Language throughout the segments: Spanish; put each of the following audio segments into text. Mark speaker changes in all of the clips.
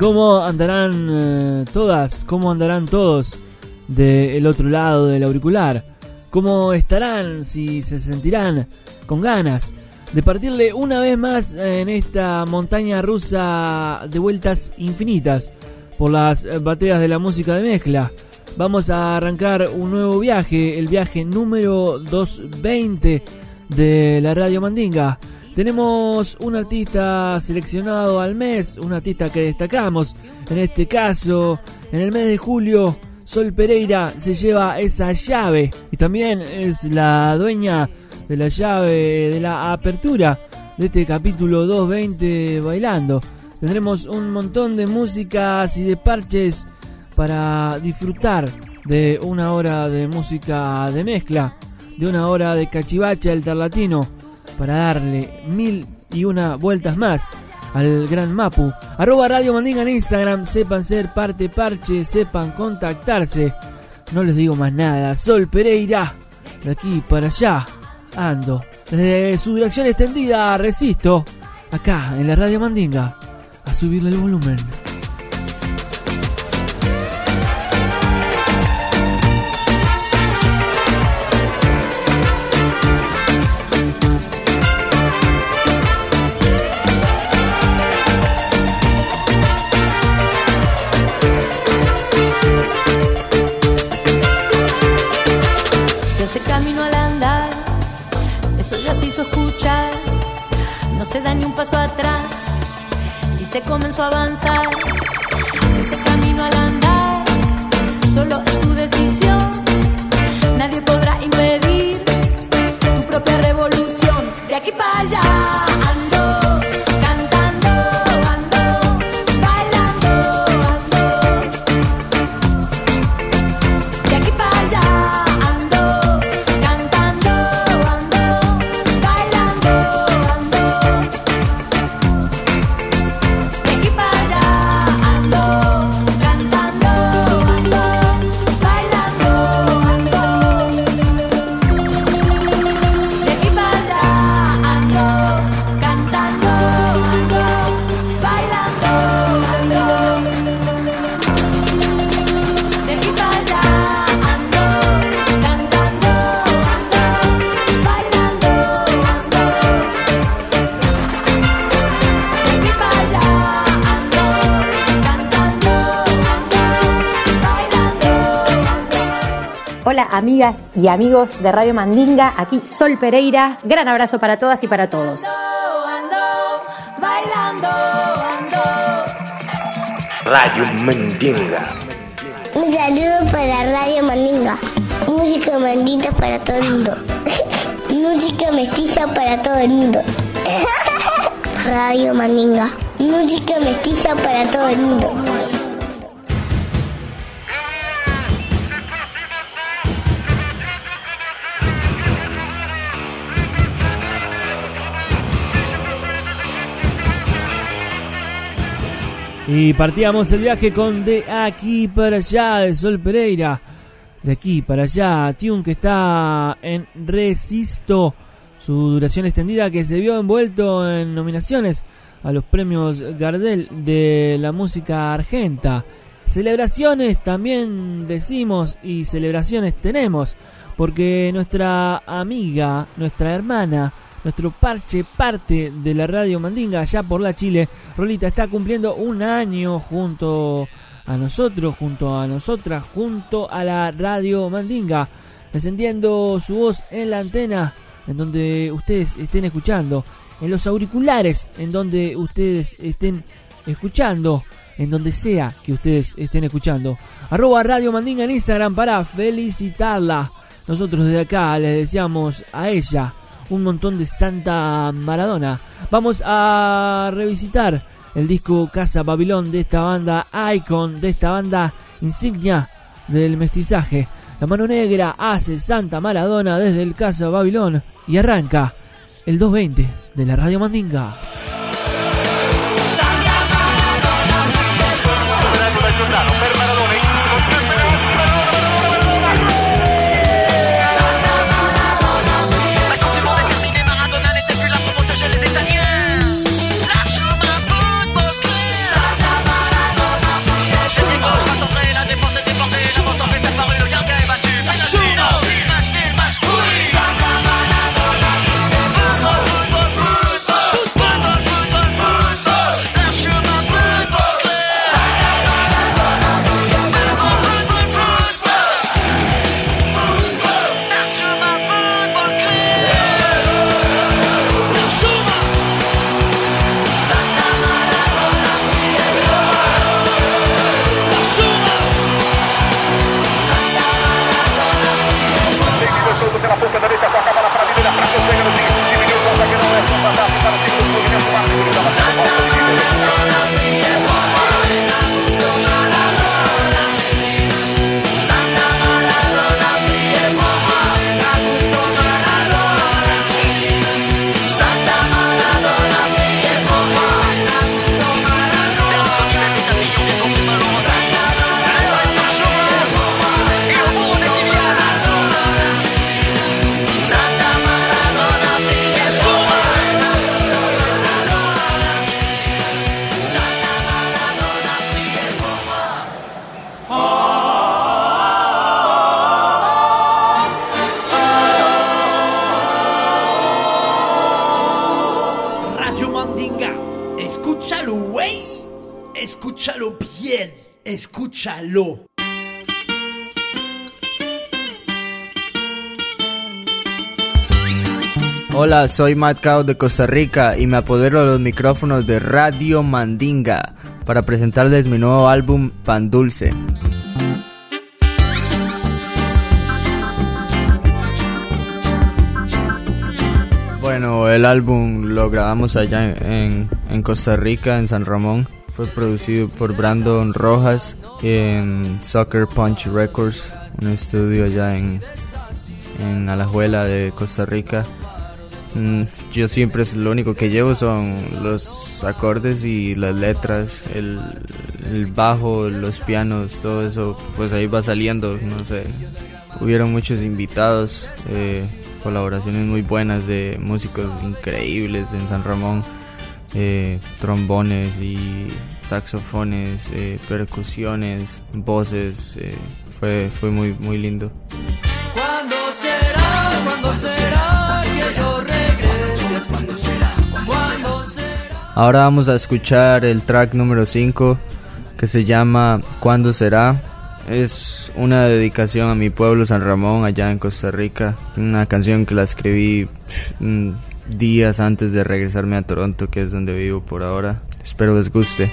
Speaker 1: Cómo andarán eh, todas? ¿Cómo andarán todos del otro lado del auricular? ¿Cómo estarán si se sentirán con ganas de partirle una vez más en esta montaña rusa de vueltas infinitas por las eh, bateas de la música de mezcla? Vamos a arrancar un nuevo viaje, el viaje número 220 de la Radio Mandinga. Tenemos un artista seleccionado al mes, un artista que destacamos. En este caso, en el mes de julio, Sol Pereira se lleva esa llave y también es la dueña de la llave de la apertura de este capítulo 220 bailando. Tendremos un montón de músicas y de parches para disfrutar de una hora de música de mezcla, de una hora de cachivache alterlatino, para darle mil y una vueltas más al gran Mapu. Arroba Radio Mandinga en Instagram, sepan ser parte parche, sepan contactarse. No les digo más nada, Sol Pereira, de aquí para allá, ando. Desde su dirección extendida, resisto, acá en la Radio Mandinga, a subirle el volumen.
Speaker 2: Se
Speaker 3: y amigos de Radio Mandinga, aquí Sol Pereira. Gran abrazo para todas y para todos.
Speaker 4: Radio Mandinga.
Speaker 5: Un saludo para Radio Mandinga. Música mandinga para todo el mundo. Música mestiza para todo el mundo. Radio Mandinga. Música mestiza para todo el mundo.
Speaker 1: Y partíamos el viaje con De aquí para allá de Sol Pereira. De aquí para allá, Tune que está en Resisto, su duración extendida que se vio envuelto en nominaciones a los premios Gardel de la música argenta. Celebraciones también decimos y celebraciones tenemos, porque nuestra amiga, nuestra hermana, nuestro parche, parte de la radio Mandinga allá por la Chile. Rolita está cumpliendo un año junto a nosotros, junto a nosotras, junto a la radio Mandinga, encendiendo su voz en la antena en donde ustedes estén escuchando, en los auriculares en donde ustedes estén escuchando, en donde sea que ustedes estén escuchando. Arroba Radio Mandinga en Instagram para felicitarla. Nosotros desde acá les deseamos a ella un montón de Santa Maradona. Vamos a revisitar el disco Casa Babilón de esta banda Icon, de esta banda insignia del mestizaje. La mano negra hace Santa Maradona desde el Casa Babilón y arranca el 220 de la Radio Mandinga.
Speaker 6: Soy Matt Cao de Costa Rica y me apodero de los micrófonos de Radio Mandinga para presentarles mi nuevo álbum Pan Dulce. Bueno, el álbum lo grabamos allá en, en Costa Rica, en San Ramón. Fue producido por Brandon Rojas en Soccer Punch Records, un estudio allá en, en Alajuela de Costa Rica. Mm, Yo siempre lo único que llevo son los acordes y las letras, el, bajo, los pianos, todo eso, pues ahí va saliendo, no sé. Hubieron muchos invitados, eh, colaboraciones muy buenas de músicos increíbles en San Ramón, eh, trombones y saxofones, eh, percusiones, voces, fue, fue muy, muy lindo. Ahora vamos a escuchar el track número 5 que se llama ¿Cuándo será? Es una dedicación a mi pueblo San Ramón, allá en Costa Rica. Una canción que la escribí días antes de regresarme a Toronto, que es donde vivo por ahora. Espero les guste.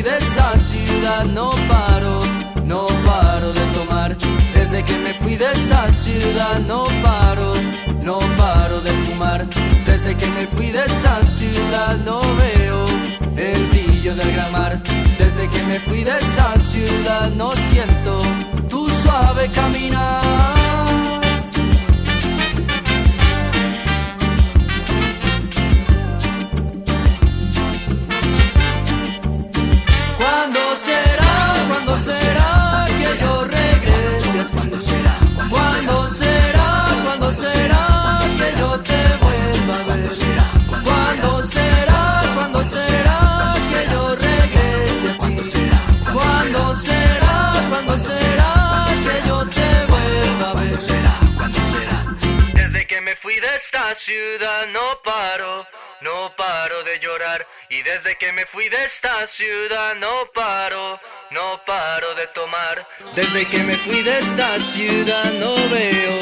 Speaker 7: Fui de esta ciudad no paro, no paro de tomar. Desde que me fui de esta ciudad no paro, no paro de fumar. Desde que me fui de esta ciudad no veo el brillo del gran mar. Desde que me fui de esta ciudad no siento tu suave caminar. Fui de esta ciudad no paro, no paro de llorar. Y desde que me fui de esta ciudad no paro, no paro de tomar. Desde que me fui de esta ciudad no veo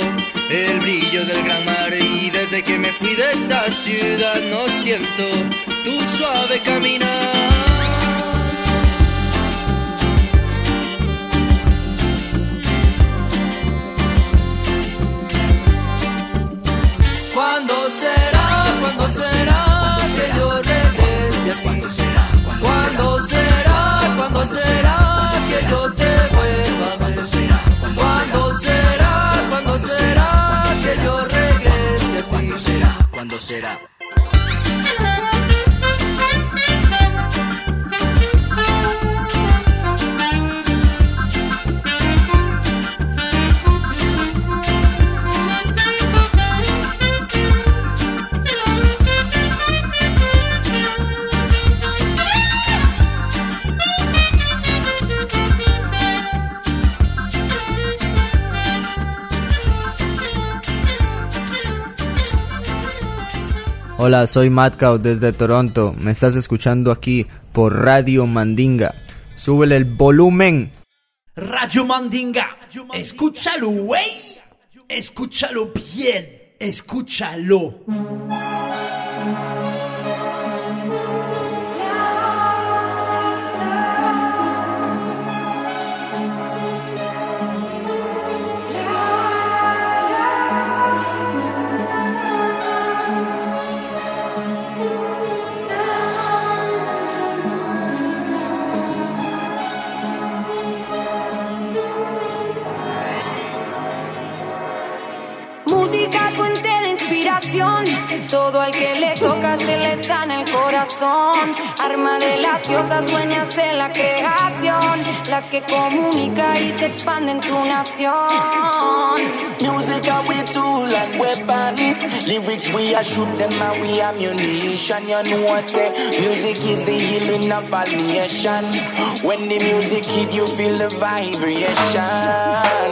Speaker 7: el brillo del gran mar. Y desde que me fui de esta ciudad no siento tu suave caminar. ¿Cuándo será? ¿Cuándo será que yo regrese a ti? ¿Cuándo será? ¿Cuándo será que yo te vuelva a ver? ¿Cuándo será? ¿Cuándo será que yo regrese a ti? ¿Cuándo será?
Speaker 6: Hola, soy Matcow desde Toronto. Me estás escuchando aquí por Radio Mandinga. Súbele el volumen.
Speaker 8: Radio Mandinga, escúchalo, güey. Escúchalo bien, escúchalo.
Speaker 9: Todo al que le toca se le sana el corazón. Arma de las diosas dueñas de la creación. La que comunica y se expande en tu nación.
Speaker 10: Music are we tool and weapon. Lyrics we a shoot them and we ammunition. You know I say music is the healing of all nation. When the music hit you feel the vibration.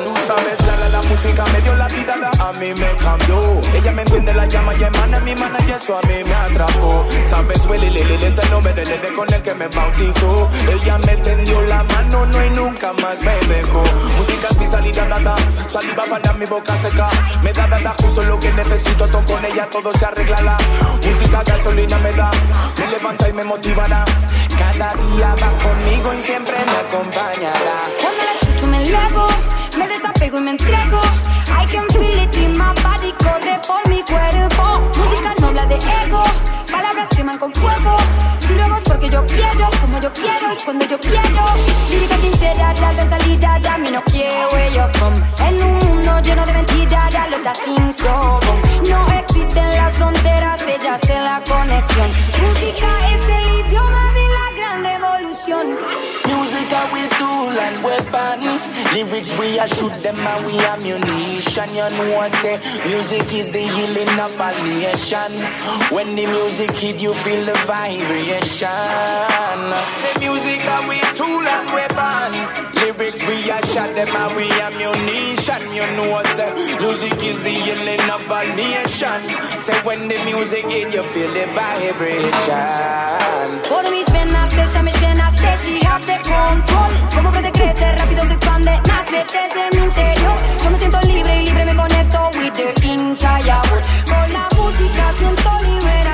Speaker 10: Tú sabes la la la música me dio la a mí me cambió. Ella me entiende la llama y emana mi mana y eso a mí me atrapó. Sabes Willy Lily es el nombre del nene con el que me bautizó. Ella me tendió la mano no y nunca más me dejó. Música es mi salida dada, saliva para mi boca seca. Me da dada justo lo que necesito, toco con ella todo se arreglará. Música gasolina me da, me levanta y me motivará. Cada día va conmigo y siempre me acompañará.
Speaker 9: Cuando la escucho me elevo, me desapego y me entrego. I can feel it in my body, corre por mi cuerpo. Música no habla de ego, palabras queman con fuego. Sirvemos porque yo quiero, como yo quiero y cuando yo quiero. Lírica sincera, real de salida, a mí no quiero where you're from. En un mundo lleno de mentiras, a los that things go wrong. No existen las fronteras, ellas en la conexión. Música es el idioma de la gran revolución.
Speaker 10: Are we tool and weapon. Lyrics we a shoot them and we ammunition. You know I say music is the healing of a nation. When the music hit, you feel the vibration. Say music are we tool and weapon. Lyrics we a shot them and we ammunition. You know say music is the healing of a nation. Say when the music hit, you feel the vibration.
Speaker 9: Por mis venas ella me llena de giras de control Como puede crecer, rápido se expande, nace desde mi interior Yo me siento libre y libre me conecto with the world Con la música siento liberación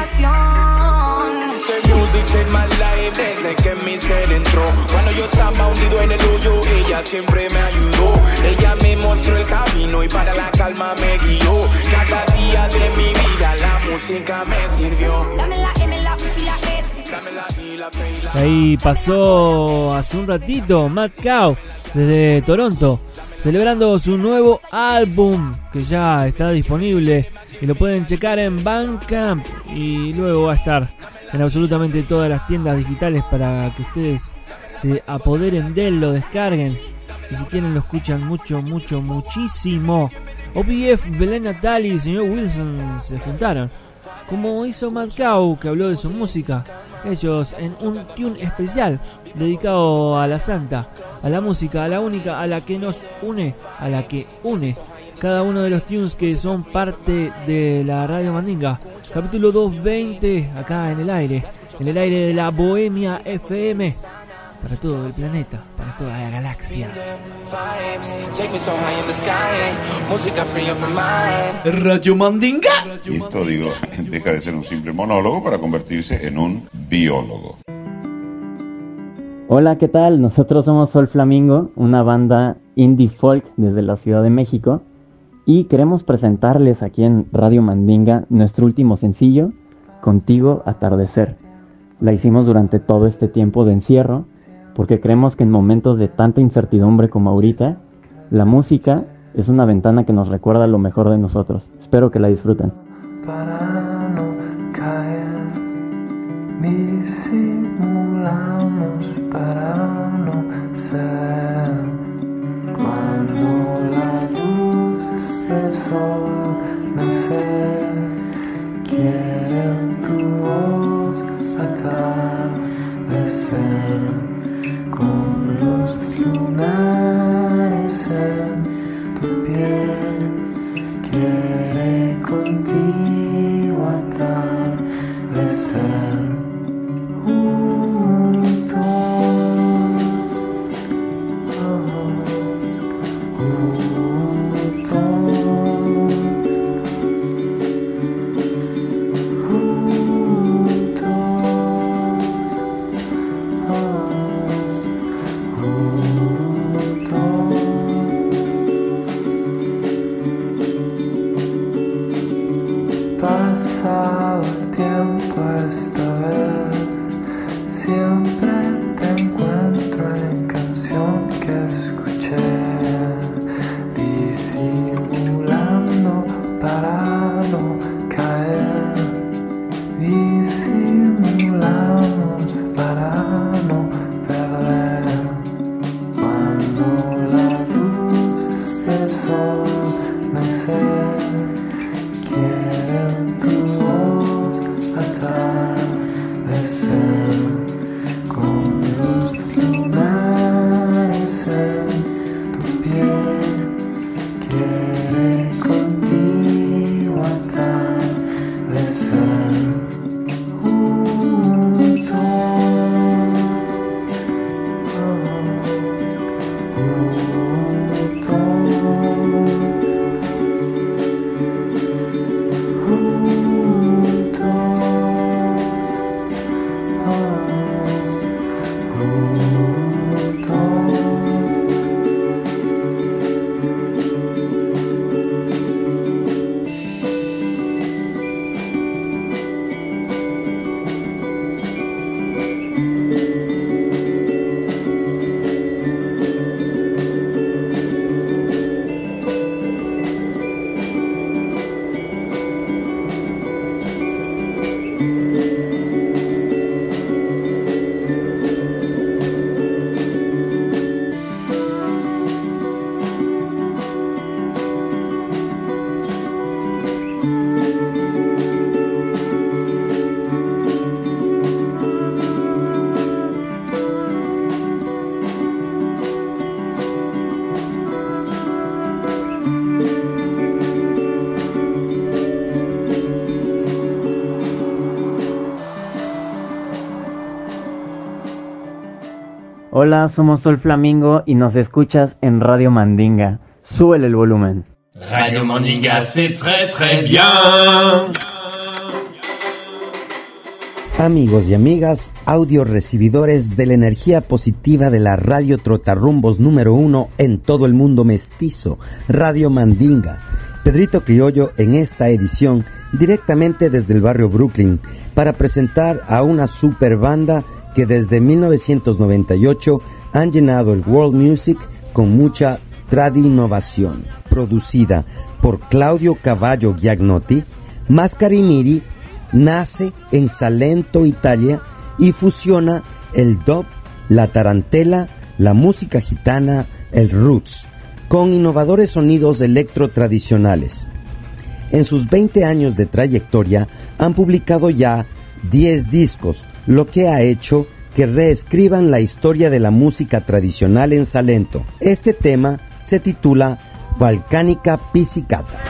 Speaker 10: saved my life desde que mi ser entró. Cuando yo estaba hundido en el hoyo, ella siempre me ayudó. Ella me mostró el camino y para la calma me guió. Cada día de mi vida la música me sirvió.
Speaker 9: Dame la M, la U y la S
Speaker 10: Dame la I, la P y la
Speaker 1: Ahí pasó hace un ratito Matt Cow desde Toronto, celebrando su nuevo álbum que ya está disponible y lo pueden checar en Bandcamp y luego va a estar en absolutamente todas las tiendas digitales para que ustedes se apoderen de él, lo descarguen y si quieren lo escuchan mucho, mucho, muchísimo. OPF, Belén Natali y señor Wilson se juntaron como hizo Matt que habló de su música, ellos en un tune especial dedicado a la santa, a la música, a la única, a la que nos une, a la que une cada uno de los tunes que son parte de la Radio Mandinga. Capítulo 220, acá en el aire, en el aire de la Bohemia FM, para todo el planeta, para toda la galaxia.
Speaker 10: vibes. Take me so high in the sky. Música free up my mind.
Speaker 8: Radio Mandinga.
Speaker 11: Y esto, digo, deja de ser un simple monólogo para convertirse en un biólogo.
Speaker 12: Hola, ¿qué tal? Nosotros somos Sol Flamingo, una banda indie folk desde la Ciudad de México y queremos presentarles aquí en Radio Mandinga nuestro último sencillo, Contigo Atardecer. La hicimos durante todo este tiempo de encierro porque creemos que en momentos de tanta incertidumbre como ahorita, la música es una ventana que nos recuerda lo mejor de nosotros. Espero que la disfruten.
Speaker 13: para no caer. Para no ser. Cuando la luz del sol nace, quieren tu voz atardecer. Con los lunares
Speaker 12: Hola, somos Sol Flamingo y nos escuchas en Radio Mandinga. Súbele el volumen.
Speaker 14: Radio Mandinga, c'est très très bien.
Speaker 15: Amigos y amigas, audio recibidores de la energía positiva de la radio Trotarrumbos número uno en todo el mundo mestizo, Radio Mandinga. Pedrito Criollo en esta edición directamente desde el barrio Brooklyn para presentar a una super banda que desde 1998 han llenado el world music con mucha innovación. Producida por Claudio Cavallo Giagnotti, Mascari Miri nace en Salento, Italia y fusiona el dub, la tarantela, la música gitana, el roots, con innovadores sonidos electro tradicionales. En sus 20 años de trayectoria han publicado ya 10 discos, lo que ha hecho que reescriban la historia de la música tradicional en Salento. Este tema se titula Volcánica Piscicata.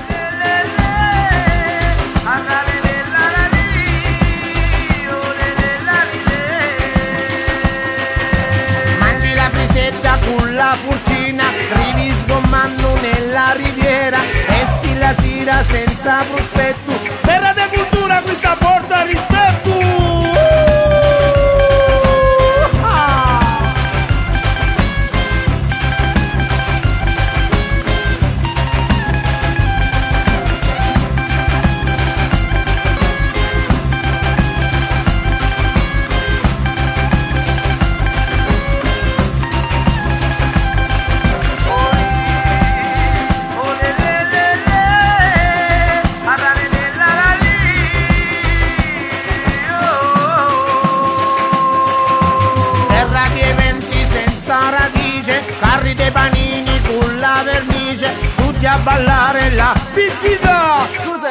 Speaker 16: Tutti a ballare la pizzita! Scusa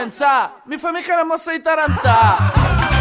Speaker 16: mi fai mica la mossa di tarantà!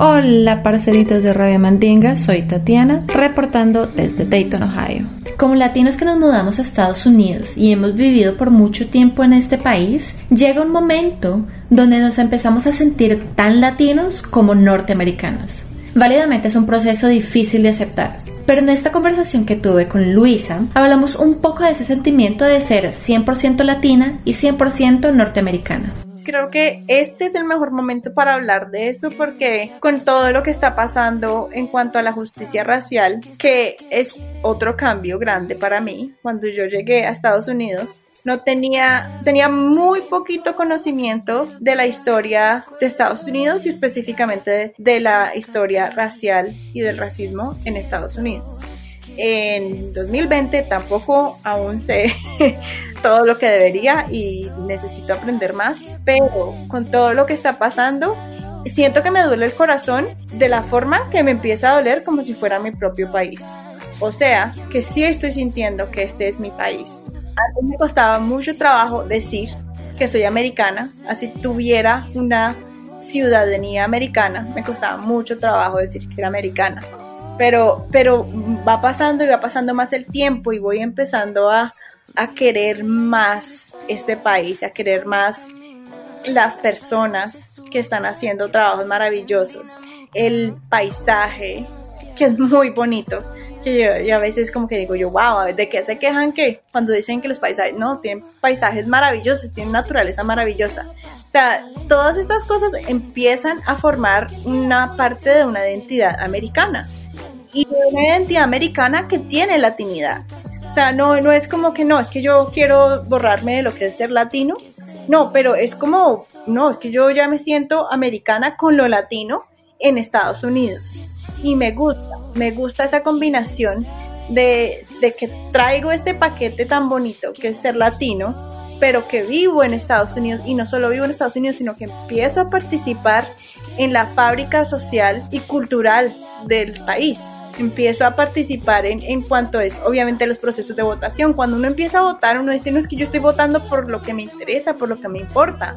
Speaker 17: Hola parceritos de Radio Mandinga, soy Tatiana, reportando desde Dayton, Ohio. Como latinos que nos mudamos a Estados Unidos y hemos vivido por mucho tiempo en este país, llega un momento donde nos empezamos a sentir tan latinos como norteamericanos. Válidamente es un proceso difícil de aceptar, pero en esta conversación que tuve con Luisa hablamos un poco de ese sentimiento de ser 100% latina y 100% norteamericana
Speaker 18: creo que este es el mejor momento para hablar de eso porque con todo lo que está pasando en cuanto a la justicia racial, que es otro cambio grande para mí, cuando yo llegué a Estados Unidos, no tenía, tenía muy poquito conocimiento de la historia de Estados Unidos y específicamente de, de la historia racial y del racismo en Estados Unidos. En 2020 tampoco aún sé todo lo que debería y necesito aprender más, pero con todo lo que está pasando, siento que me duele el corazón de la forma que me empieza a doler como si fuera mi propio país. O sea, que sí estoy sintiendo que este es mi país. Antes me costaba mucho trabajo decir que soy americana, así tuviera una ciudadanía americana, me costaba mucho trabajo decir que era americana pero, pero va pasando y va pasando más el tiempo y voy empezando a, a querer más este país, a querer más las personas que están haciendo trabajos maravillosos, el paisaje, que es muy bonito. Que yo, a veces como que digo yo, wow, ¿de qué se quejan que cuando dicen que los paisajes, no, tienen paisajes maravillosos, tienen naturaleza maravillosa? O sea, todas estas cosas empiezan a formar una parte de una identidad americana y una identidad americana que tiene latinidad. Sea, no, no es como que no, es que yo quiero borrarme de lo que es ser latino. No, pero es como, no, es que yo ya me siento americana con lo latino en Estados Unidos. Y me gusta, me gusta esa combinación de, de que traigo este paquete tan bonito que es ser latino, pero que vivo en Estados Unidos y no solo vivo en Estados Unidos, sino que empiezo a participar en la fábrica social y cultural del país empiezo a participar en, en cuanto es obviamente los procesos de votación. Cuando uno empieza a votar, uno dice, no es que yo estoy votando por lo que me interesa, por lo que me importa.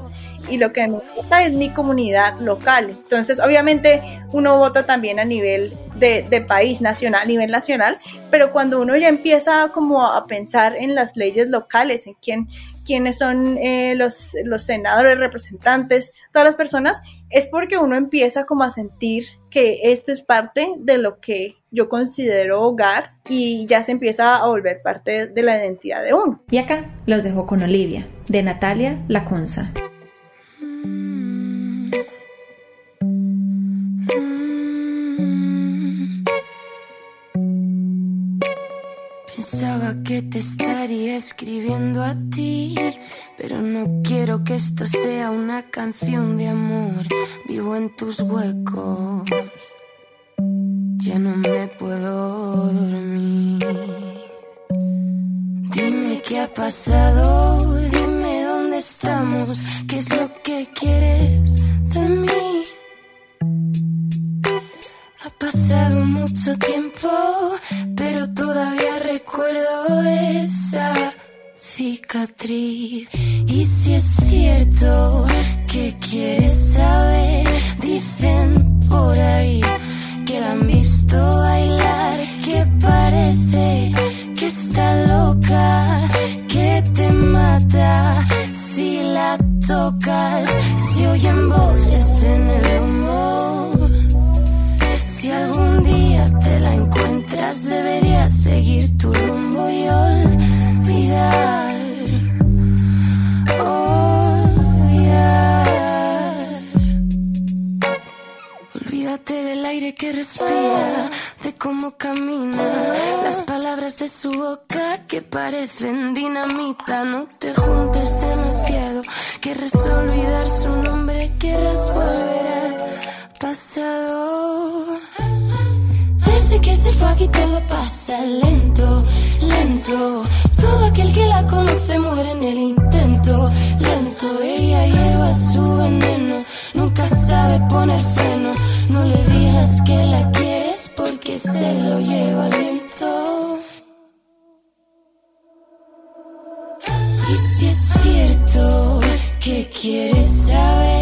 Speaker 18: Y lo que me importa es mi comunidad local. Entonces, obviamente, uno vota también a nivel de, de país, nacional, a nivel nacional, pero cuando uno ya empieza como a pensar en las leyes locales, en quién, quiénes son eh, los, los senadores, representantes, todas las personas, es porque uno empieza como a sentir que esto es parte de lo que yo considero hogar y ya se empieza a volver parte de la identidad de uno.
Speaker 17: Y acá los dejo con Olivia, de Natalia Lacunza.
Speaker 19: Pensaba que te estaría escribiendo a ti, pero no quiero que esto sea una canción de amor. Vivo en tus huecos, ya no me puedo dormir. Dime qué ha pasado, dime dónde estamos, qué es lo que quieres pasado mucho tiempo, pero todavía recuerdo esa cicatriz. Y si es cierto que quieres saber, dicen por ahí que la han visto bailar, que parece que está loca, que te mata si la tocas, si oyen voces en el humo. Si algún día te la encuentras, deberías seguir tu rumbo y olvidar. Olvidar. Olvídate del aire que respira, de cómo camina, las palabras de su boca que parecen dinamita. No te juntes demasiado, querrás olvidar su nombre, querrás volver al pasado. Desde que se fue aquí todo pasa lento, lento. Todo aquel que la conoce muere en el intento, lento. Ella lleva su veneno, nunca sabe poner freno. No le digas que la quieres porque se lo lleva el viento. Y si es cierto que quieres saber,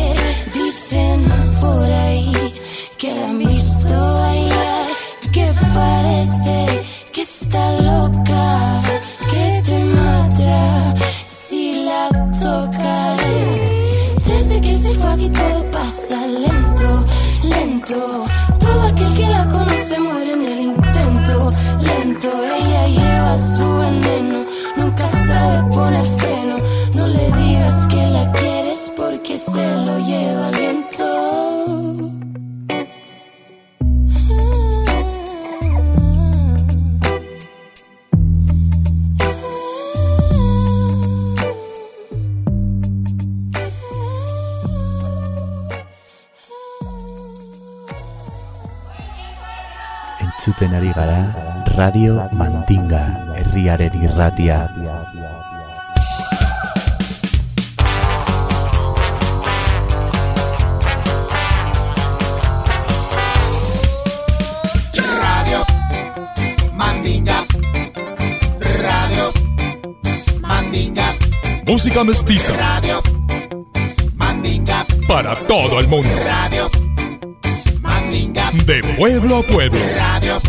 Speaker 20: Radio Mandinga herriaren irratia.
Speaker 21: Radio Mandinga. Radio Mandinga.
Speaker 22: Música mestiza
Speaker 21: Radio Mandinga.
Speaker 22: para todo el mundo.
Speaker 21: Radio Mandinga.
Speaker 22: De pueblo a pueblo.
Speaker 21: Radio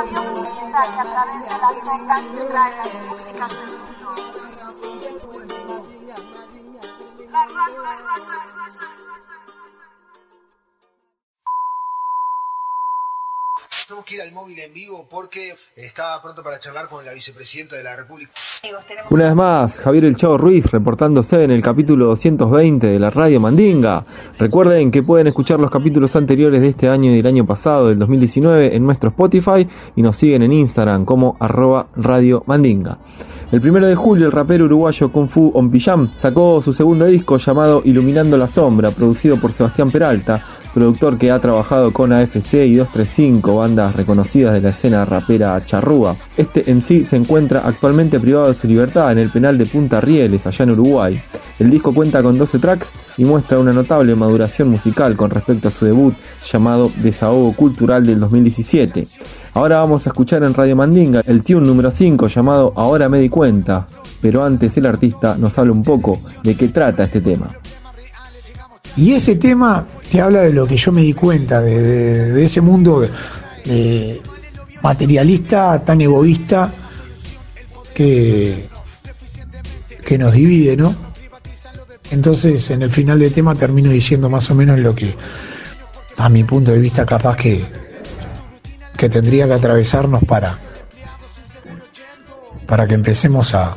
Speaker 9: Radio Mezquita, que a través de las ondas te trae las músicas del mundo.
Speaker 23: Que ir al móvil en vivo porque está pronto para charlar con la vicepresidenta de la República.
Speaker 24: Una vez más, Javier El Chavo Ruiz reportándose en el capítulo 220 de la Radio Mandinga. Recuerden que pueden escuchar los capítulos anteriores de este año y del año pasado, del 2019, en nuestro Spotify y nos siguen en Instagram como arroba Radio Mandinga. El primero de julio, el rapero uruguayo Kung Fu Ompiyam sacó su segundo disco llamado Iluminando la Sombra, producido por Sebastián Peralta, productor que ha trabajado con AFC y 235, bandas reconocidas de la escena rapera charrúa. Este en sí se encuentra actualmente privado de su libertad en el penal de Punta Rieles, allá en Uruguay. El disco cuenta con 12 tracks y muestra una notable maduración musical con respecto a su debut llamado Desahogo Cultural del 2017. Ahora vamos a escuchar en Radio Mandinga el tune número 5 llamado Ahora me di cuenta, pero antes el artista nos habla un poco de qué trata este tema.
Speaker 25: Y ese tema te habla de lo que yo me di cuenta, de, ese mundo eh, materialista, tan egoísta, que, que nos divide, ¿no? Entonces, en el final del tema termino diciendo más o menos lo que, a mi punto de vista, capaz que, que tendría que atravesarnos para, para que empecemos a,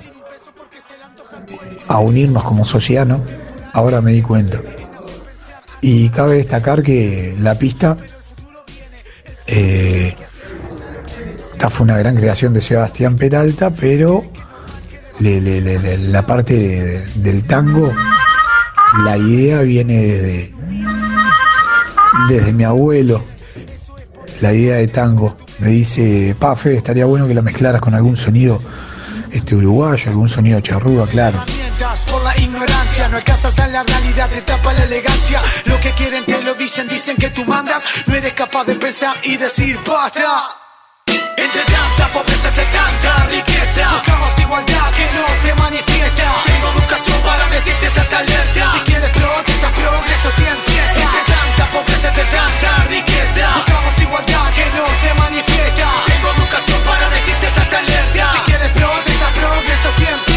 Speaker 25: a unirnos como sociedad, ¿no? Ahora me di cuenta. Y cabe destacar que la pista, eh, esta fue una gran creación de Sebastián Peralta, pero la parte de- del tango, la idea viene desde, desde mi abuelo, la idea de tango. Me dice, Pafe, estaría bueno que la mezclaras con algún sonido este uruguayo, algún sonido charrúa, claro.
Speaker 26: No alcanzas a la realidad te tapa la elegancia. Lo que quieren te lo dicen dicen que tú mandas. No eres capaz de pensar y decir basta entre tanta pobreza entre tanta riqueza. Buscamos igualdad que no se manifiesta. Tengo educación para decirte trata alerta. Si quieres protesta progreso si empieza. Entre tanta pobreza entre tanta riqueza. Buscamos igualdad que no se manifiesta. Tengo educación para decirte trata alerta. Si quieres protesta progreso si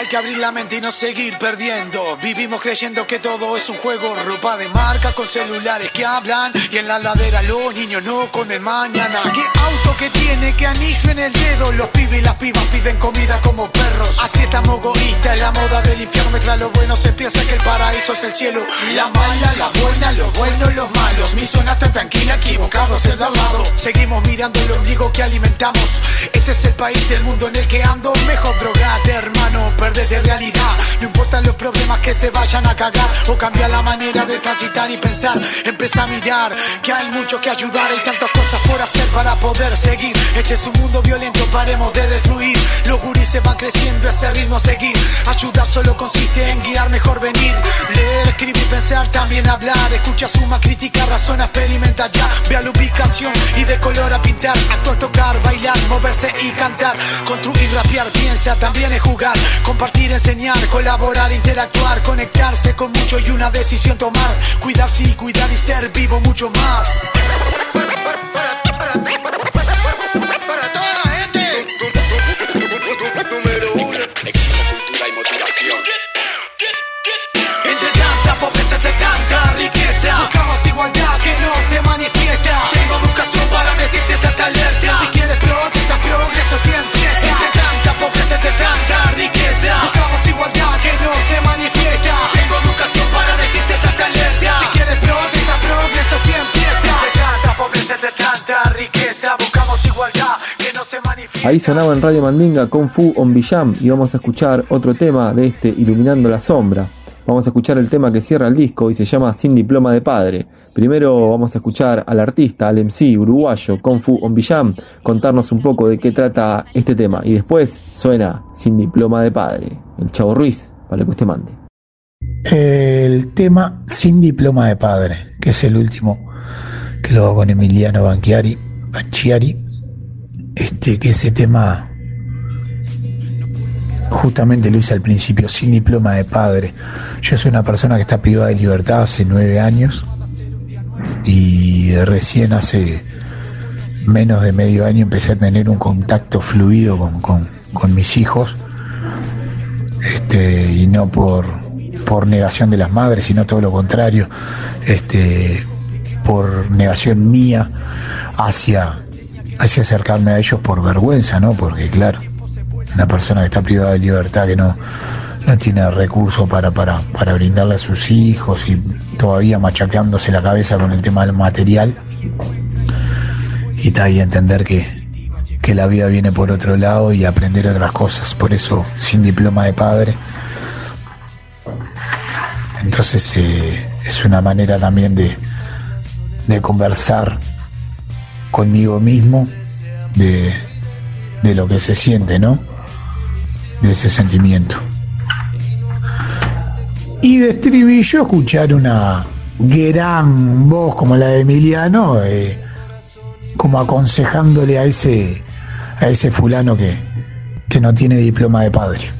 Speaker 26: hay que abrir la mente y no seguir perdiendo. Vivimos creyendo que todo es un juego. Ropa de marca con celulares que hablan. Y en la ladera los niños no con el mañana. ¿Qué auto que tiene? ¿Qué anillo en el dedo? Los pibes y las pibas piden comida como perros. Así estamos egoístas. La moda del infierno mientras lo bueno se piensa que el paraíso es el cielo. La mala, la buena, los buenos, los malos. Mi zona está tranquila, equivocados al lado. Seguimos mirando el ombligo que alimentamos. Este es el país, el mundo en el que ando. Mejor drogate, hermano. De realidad. No importan los problemas que se vayan a cagar o cambiar la manera de transitar y pensar. Empieza a mirar que hay mucho que ayudar, hay tantas cosas por hacer para poder seguir. Este es un mundo violento, paremos de destruir. Los gurises van creciendo, ese ritmo a seguir. Ayudar solo consiste en guiar, mejor venir. Leer, escribir, pensar, también hablar. Escucha, suma, crítica, razona, experimenta ya. Vea la ubicación y de color a pintar. Actuar, tocar, bailar, moverse y cantar. Construir, rapear, piensa, también es jugar. Compartir, enseñar, colaborar, interactuar. Conectarse con mucho y una decisión tomar. Cuidarse y cuidar y ser vivo mucho más.
Speaker 24: Ahí sonaba en Radio Mandinga Kung Fu on Villam y vamos a escuchar otro tema de este Iluminando la Sombra. Vamos a escuchar el tema que cierra el disco y se llama Sin Diploma de Padre. Primero vamos a escuchar al artista, al MC uruguayo Kung Fu on Villam, contarnos un poco de qué trata este tema. Y después suena Sin Diploma de Padre, el Chavo Ruiz, para que usted mande.
Speaker 25: El tema Sin Diploma de Padre, que es el último que lo hago con Emiliano Banchiari, Banchiari este, que ese tema justamente lo hice al principio, sin diploma de padre. Yo soy una persona que está privada de libertad hace nueve años y recién hace menos de medio año empecé a tener un contacto fluido con, con- con mis hijos este, y no por, por negación de las madres, sino todo lo contrario, este, por negación mía hacia, hacia acercarme a ellos por vergüenza, ¿no? Porque claro, una persona que está privada de libertad, que no, no tiene recursos para, para, para brindarle a sus hijos y todavía machacándose la cabeza con el tema del material. Y está ahí entender que, que la vida viene por otro lado y aprender otras cosas. Por eso, sin diploma de padre. Entonces eh, es una manera también de, de conversar conmigo mismo de, de lo que se siente, ¿no? De ese sentimiento. Y de estribillo escuchar una gran voz como la de Emiliano, eh, como aconsejándole a ese, a ese fulano que, que no tiene diploma de padre.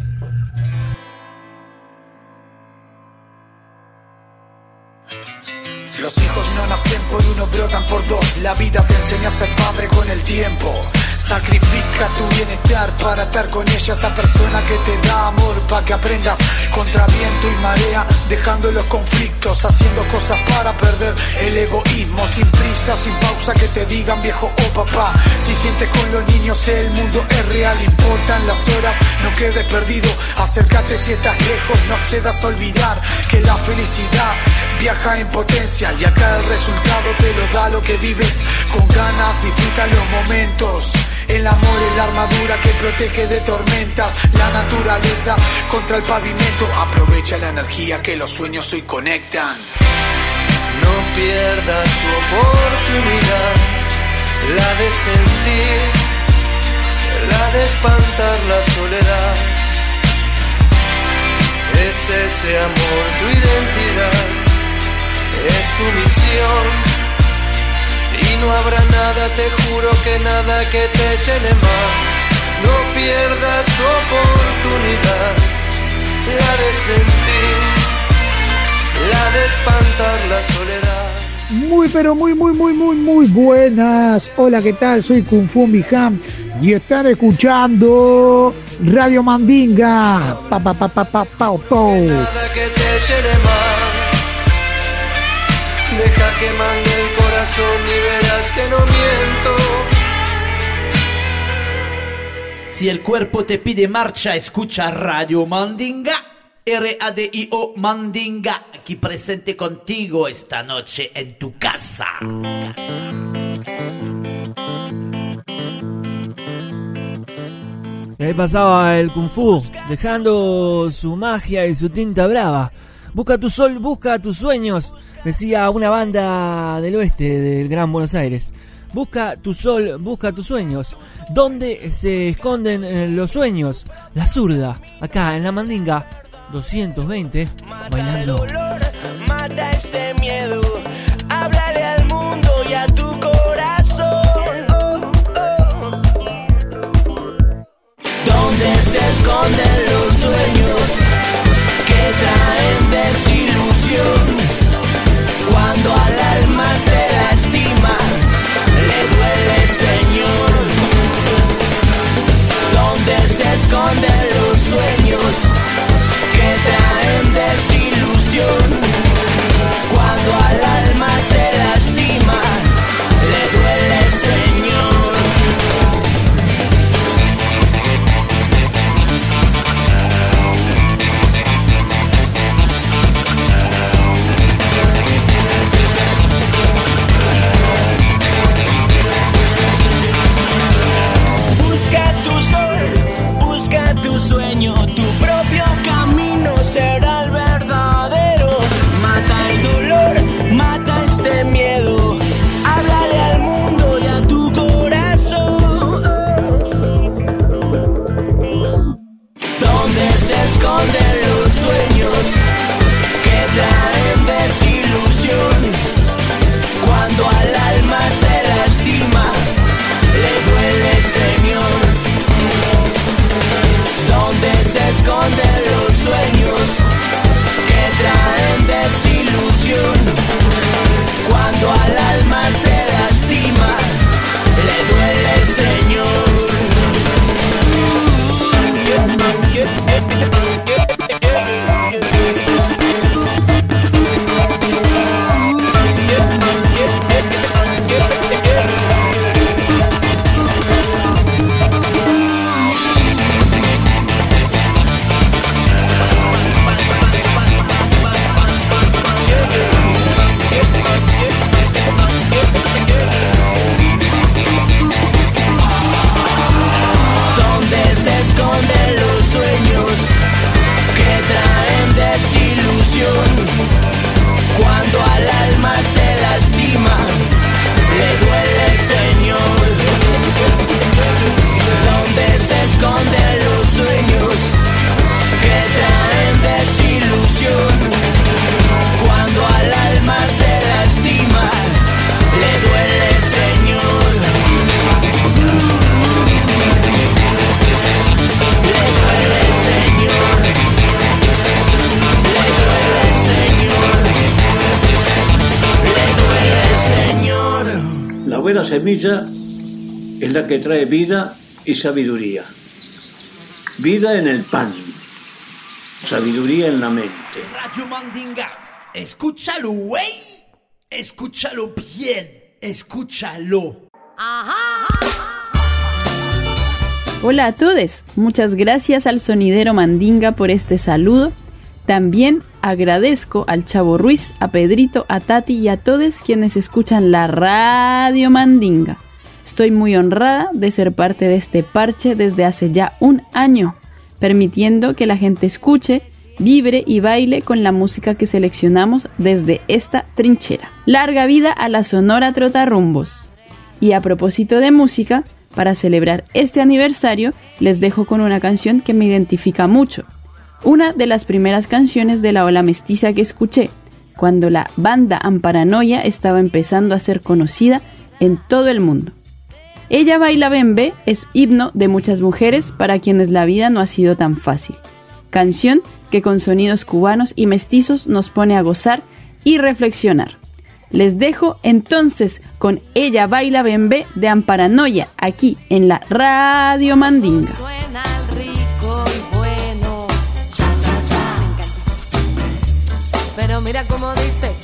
Speaker 26: Sacrifica tu bienestar para estar con ella, esa persona que te da amor para que aprendas contra viento y marea, dejando los conflictos, haciendo cosas para perder el egoísmo, sin prisa, sin pausa, que te digan viejo o papá. Si sientes con los niños el mundo es real, importan las horas, no quedes perdido, acércate si estás lejos, no accedas a olvidar que la felicidad viaja en potencia y acá el resultado te lo que vives con ganas, disfruta los momentos. El amor es la armadura que protege de tormentas, la naturaleza contra el pavimento. Aprovecha la energía que los sueños hoy conectan.
Speaker 27: No pierdas tu oportunidad, la de sentir, la de espantar la soledad. Es ese amor tu identidad, es tu misión. Y no habrá nada, te juro que nada que te llene más. No pierdas tu oportunidad, la de sentir, la de espantar la soledad.
Speaker 25: Muy, pero muy, muy, muy, muy, muy buenas. Hola, ¿qué tal? Soy Kung Fu Mijam y están escuchando Radio Mandinga. Pa, pa, pa, pa, pa, pau, pau.
Speaker 27: Nada que te llene más. Deja que mande el corazón y verás que no miento.
Speaker 8: Si el cuerpo te pide marcha, escucha Radio Mandinga. R-A-D-I-O Mandinga, aquí presente contigo esta noche en tu casa.
Speaker 1: Y ahí pasaba el Kung Fu, dejando su magia y su tinta brava. Busca tu sol, busca tus sueños, decía una banda del oeste del Gran Buenos Aires. Busca tu sol, busca tus sueños. ¿Dónde se esconden eh, los sueños? La zurda, acá en la mandinga 220, bailando.
Speaker 10: Este
Speaker 28: semilla es la que trae vida y sabiduría. Vida en el pan, sabiduría en la mente.
Speaker 8: Radio Mandinga. Escúchalo, güey. Escúchalo bien. Escúchalo.
Speaker 29: Hola a todos, muchas gracias al sonidero Mandinga por este saludo. También agradezco al Chavo Ruiz, a Pedrito, a Tati y a todos quienes escuchan la Radio Mandinga. Estoy muy honrada de ser parte de este parche desde hace ya un año, permitiendo que la gente escuche, vibre y baile con la música que seleccionamos desde esta trinchera. Larga vida a la Sonora Trotarrumbos. Y a propósito de música, para celebrar este aniversario, les dejo con una canción que me identifica mucho. Una de las primeras canciones de la ola mestiza que escuché, cuando la banda Amparanoia estaba empezando a ser conocida en todo el mundo. Ella baila bembe es himno de muchas mujeres para quienes la vida no ha sido tan fácil. Canción que con sonidos cubanos y mestizos nos pone a gozar y reflexionar. Les dejo entonces con Ella Baila Bembe de Amparanoia, aquí en la Radio Mandinga.
Speaker 30: Pero mira cómo dice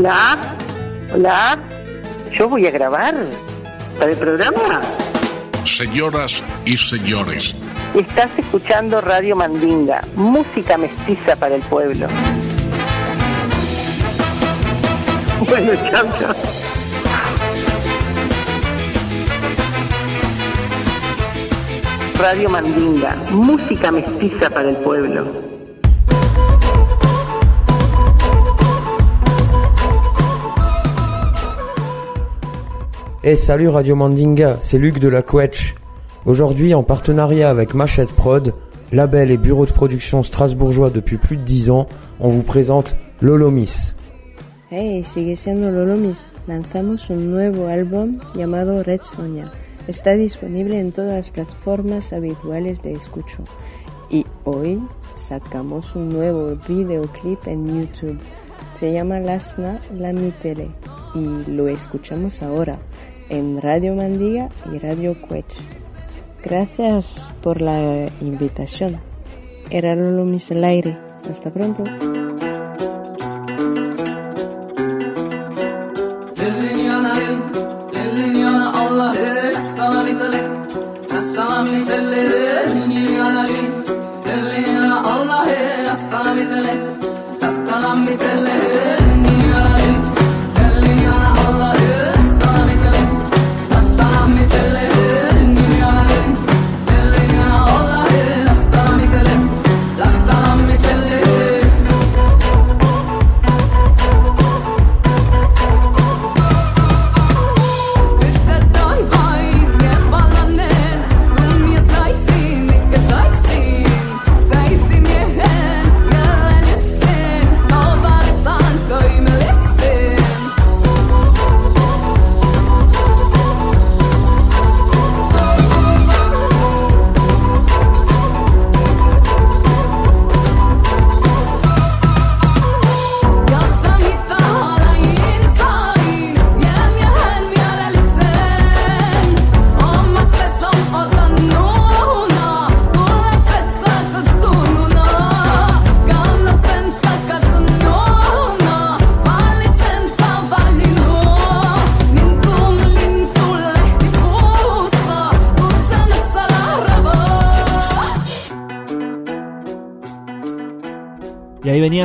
Speaker 31: Hola, hola. Yo voy a grabar para el programa.
Speaker 32: Señoras y señores,
Speaker 31: Estás escuchando Radio Mandinga, música mestiza para el pueblo. Bueno, chao, chao. Radio Mandinga, música mestiza para el pueblo.
Speaker 33: Hey salut Radio Mandinga, c'est Luc de la Quetch. Aujourd'hui en partenariat avec Machette Prod, label et bureau de production strasbourgeois depuis plus de 10 ans, on vous présente Lolomis.
Speaker 30: Hey, sigue siendo Lolomis. Lanzamos un nuevo álbum llamado Red Soña. Está disponible en todas las plataformas habituales de escucho. Y hoy sacamos un nuevo videoclip en YouTube. Se llama Lasna La Mitele y lo escuchamos ahora en Radio Mandiga y Radio Quech. Gracias por la invitación. Era Lolomis al aire. Hasta pronto.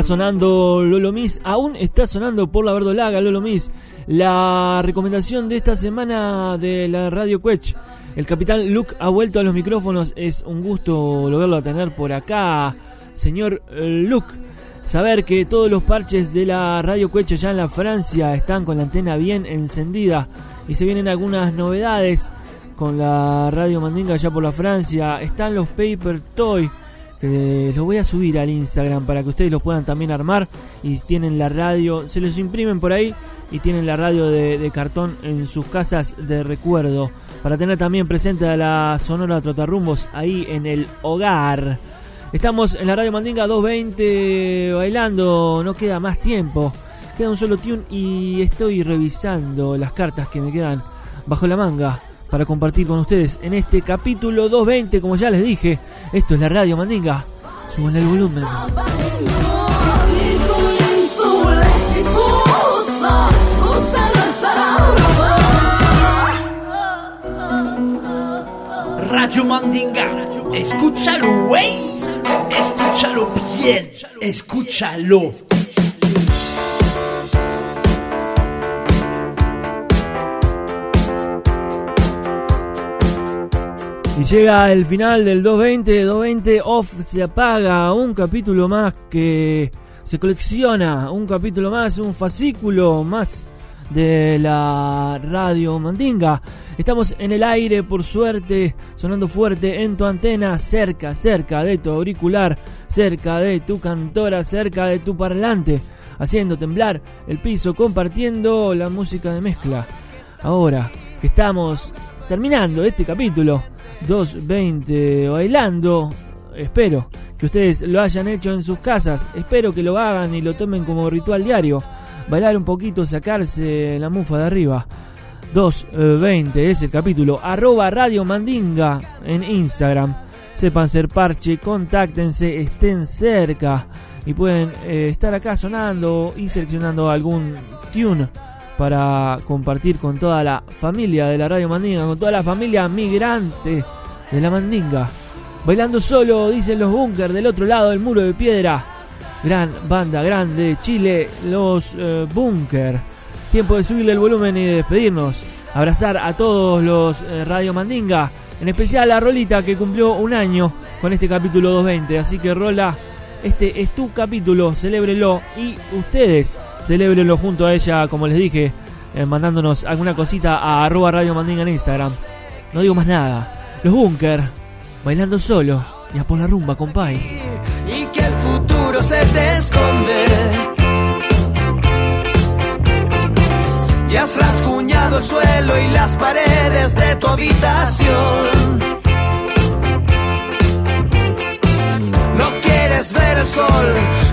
Speaker 1: Sonando Lolo Miss, aún está sonando por la verdolaga Lolo Miss. La recomendación de esta semana de la Radio Quech. El capitán Luke ha vuelto a los micrófonos, es un gusto lograrlo tener por acá, señor eh, Luke. Saber que todos los parches de la Radio Quech allá en la Francia están con la antena bien encendida y se vienen algunas novedades con la Radio Mandinga allá por la Francia. Están los Paper Toy que los voy a subir al Instagram para que ustedes los puedan también armar y tienen la radio, se los imprimen por ahí y tienen la radio de, de cartón en sus casas de recuerdo para tener también presente a la Sonora Trotarrumbos ahí en el hogar. Estamos en la Radio Mandinga 220 bailando, no queda más tiempo. Queda un solo tune y estoy revisando las cartas que me quedan bajo la manga para compartir con ustedes en este capítulo 220, como ya les dije. Esto es la Radio Mandinga. Suban el volumen.
Speaker 8: Radio Mandinga, escúchalo, güey. Escúchalo bien, escúchalo.
Speaker 1: Y llega el final del 220, 220 off se apaga, un capítulo más que se colecciona, un capítulo más, un fascículo más de la radio Mandinga. Estamos en el aire, por suerte, sonando fuerte en tu antena, cerca, cerca de tu auricular, cerca de tu cantora, cerca de tu parlante, haciendo temblar el piso, compartiendo la música de mezcla. Ahora que estamos terminando este capítulo 220 bailando, espero que ustedes lo hayan hecho en sus casas, espero que lo hagan y lo tomen como ritual diario bailar un poquito, sacarse la mufa de arriba. 220 es el capítulo. Arroba Radio Mandinga en Instagram. sepan ser parche, contáctense, estén cerca y pueden eh, estar acá sonando y seleccionando algún tune para compartir con toda la familia de la Radio Mandinga, con toda la familia migrante de la Mandinga. Bailando solo, dicen los bunkers del otro lado del muro de piedra. Gran banda grande de Chile, los eh. Tiempo de subirle el volumen y de despedirnos. Abrazar a todos los eh, Radio Mandinga. En especial a Rolita que cumplió un año con este capítulo 220. Así que Rola, este es tu capítulo, celébrelo y ustedes celébrenlo junto a ella, como les dije, eh, mandándonos alguna cosita a arroba Radio Mandinga en Instagram. No digo más nada. Los Bunker, bailando solo y a por la rumba, compay.
Speaker 20: y que el futuro se te esconde. Ya has rasguñado el suelo y las paredes de tu habitación. Ver el sol,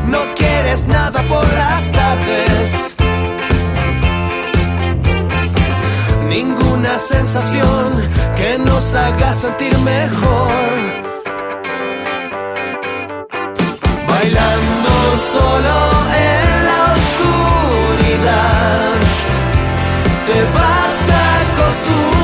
Speaker 20: no quieres nada por las tardes. Ninguna sensación que nos haga sentir mejor. Bailando solo en la oscuridad, te vas a acostumbrar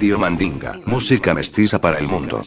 Speaker 32: Mandinga, música mestiza para el mundo.